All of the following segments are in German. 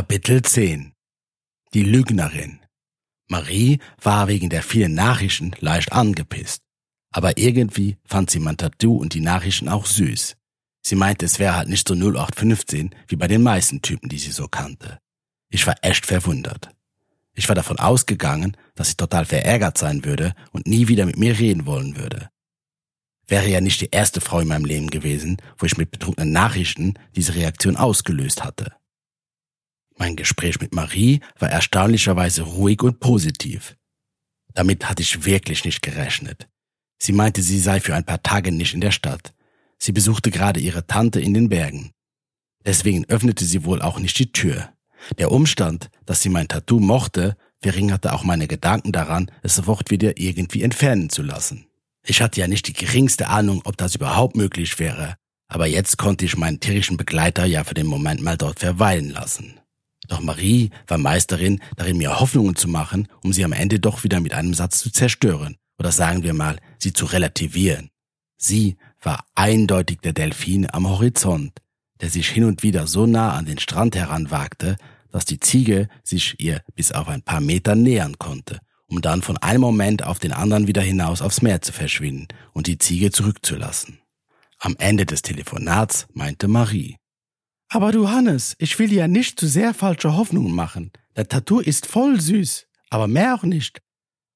Kapitel 10 Die Lügnerin Marie war wegen der vielen Nachrichten leicht angepisst. Aber irgendwie fand sie mein Tattoo und die Nachrichten auch süß. Sie meinte, es wäre halt nicht so 0815 wie bei den meisten Typen, die sie so kannte. Ich war echt verwundert. Ich war davon ausgegangen, dass sie total verärgert sein würde und nie wieder mit mir reden wollen würde. Wäre ja nicht die erste Frau in meinem Leben gewesen, wo ich mit betrunkenen Nachrichten diese Reaktion ausgelöst hatte. Mein Gespräch mit Marie war erstaunlicherweise ruhig und positiv. Damit hatte ich wirklich nicht gerechnet. Sie meinte, sie sei für ein paar Tage nicht in der Stadt. Sie besuchte gerade ihre Tante in den Bergen. Deswegen öffnete sie wohl auch nicht die Tür. Der Umstand, dass sie mein Tattoo mochte, verringerte auch meine Gedanken daran, es sofort wieder irgendwie entfernen zu lassen. Ich hatte ja nicht die geringste Ahnung, ob das überhaupt möglich wäre, aber jetzt konnte ich meinen tierischen Begleiter ja für den Moment mal dort verweilen lassen. Doch Marie war Meisterin darin, mir Hoffnungen zu machen, um sie am Ende doch wieder mit einem Satz zu zerstören oder sagen wir mal, sie zu relativieren. Sie war eindeutig der Delfin am Horizont, der sich hin und wieder so nah an den Strand heranwagte, dass die Ziege sich ihr bis auf ein paar Meter nähern konnte, um dann von einem Moment auf den anderen wieder hinaus aufs Meer zu verschwinden und die Ziege zurückzulassen. Am Ende des Telefonats meinte Marie, aber du Hannes, ich will dir nicht zu sehr falsche Hoffnungen machen. Der Tattoo ist voll süß, aber mehr auch nicht.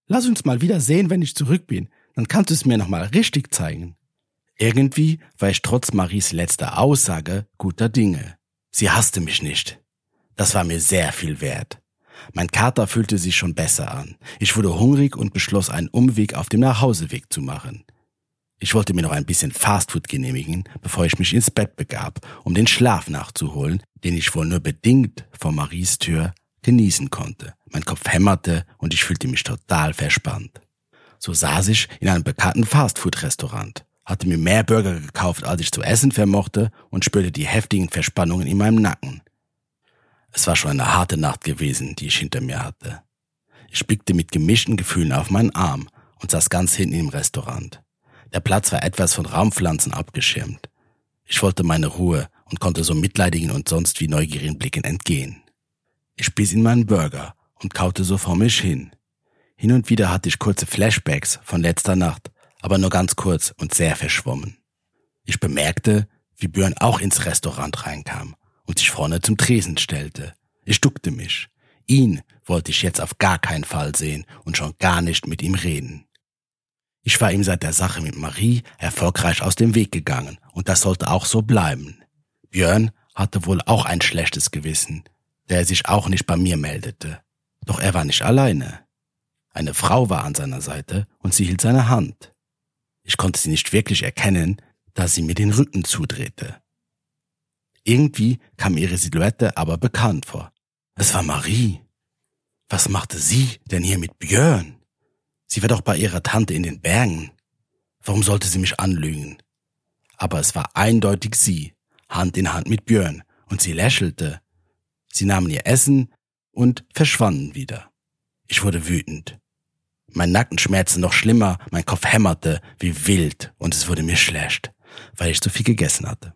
Lass uns mal wieder sehen, wenn ich zurück bin. Dann kannst du es mir nochmal richtig zeigen. Irgendwie war ich trotz Maries letzter Aussage guter Dinge. Sie hasste mich nicht. Das war mir sehr viel wert. Mein Kater fühlte sich schon besser an. Ich wurde hungrig und beschloss, einen Umweg auf dem Nachhauseweg zu machen. Ich wollte mir noch ein bisschen Fastfood genehmigen, bevor ich mich ins Bett begab, um den Schlaf nachzuholen, den ich wohl nur bedingt vor Maries Tür genießen konnte. Mein Kopf hämmerte und ich fühlte mich total verspannt. So saß ich in einem bekannten Fastfood-Restaurant, hatte mir mehr Burger gekauft, als ich zu essen vermochte und spürte die heftigen Verspannungen in meinem Nacken. Es war schon eine harte Nacht gewesen, die ich hinter mir hatte. Ich blickte mit gemischten Gefühlen auf meinen Arm und saß ganz hinten im Restaurant. Der Platz war etwas von Raumpflanzen abgeschirmt. Ich wollte meine Ruhe und konnte so mitleidigen und sonst wie neugierigen Blicken entgehen. Ich biss in meinen Burger und kaute so vor mich hin. Hin und wieder hatte ich kurze Flashbacks von letzter Nacht, aber nur ganz kurz und sehr verschwommen. Ich bemerkte, wie Björn auch ins Restaurant reinkam und sich vorne zum Tresen stellte. Ich duckte mich. Ihn wollte ich jetzt auf gar keinen Fall sehen und schon gar nicht mit ihm reden. Ich war ihm seit der Sache mit Marie erfolgreich aus dem Weg gegangen und das sollte auch so bleiben. Björn hatte wohl auch ein schlechtes Gewissen, der sich auch nicht bei mir meldete. Doch er war nicht alleine. Eine Frau war an seiner Seite und sie hielt seine Hand. Ich konnte sie nicht wirklich erkennen, da sie mir den Rücken zudrehte. Irgendwie kam ihre Silhouette aber bekannt vor. Es war Marie. Was machte sie denn hier mit Björn? Sie war doch bei ihrer Tante in den Bergen. Warum sollte sie mich anlügen? Aber es war eindeutig sie, Hand in Hand mit Björn, und sie lächelte. Sie nahmen ihr Essen und verschwanden wieder. Ich wurde wütend. Mein Nacken schmerzte noch schlimmer, mein Kopf hämmerte wie wild und es wurde mir schlecht, weil ich zu viel gegessen hatte.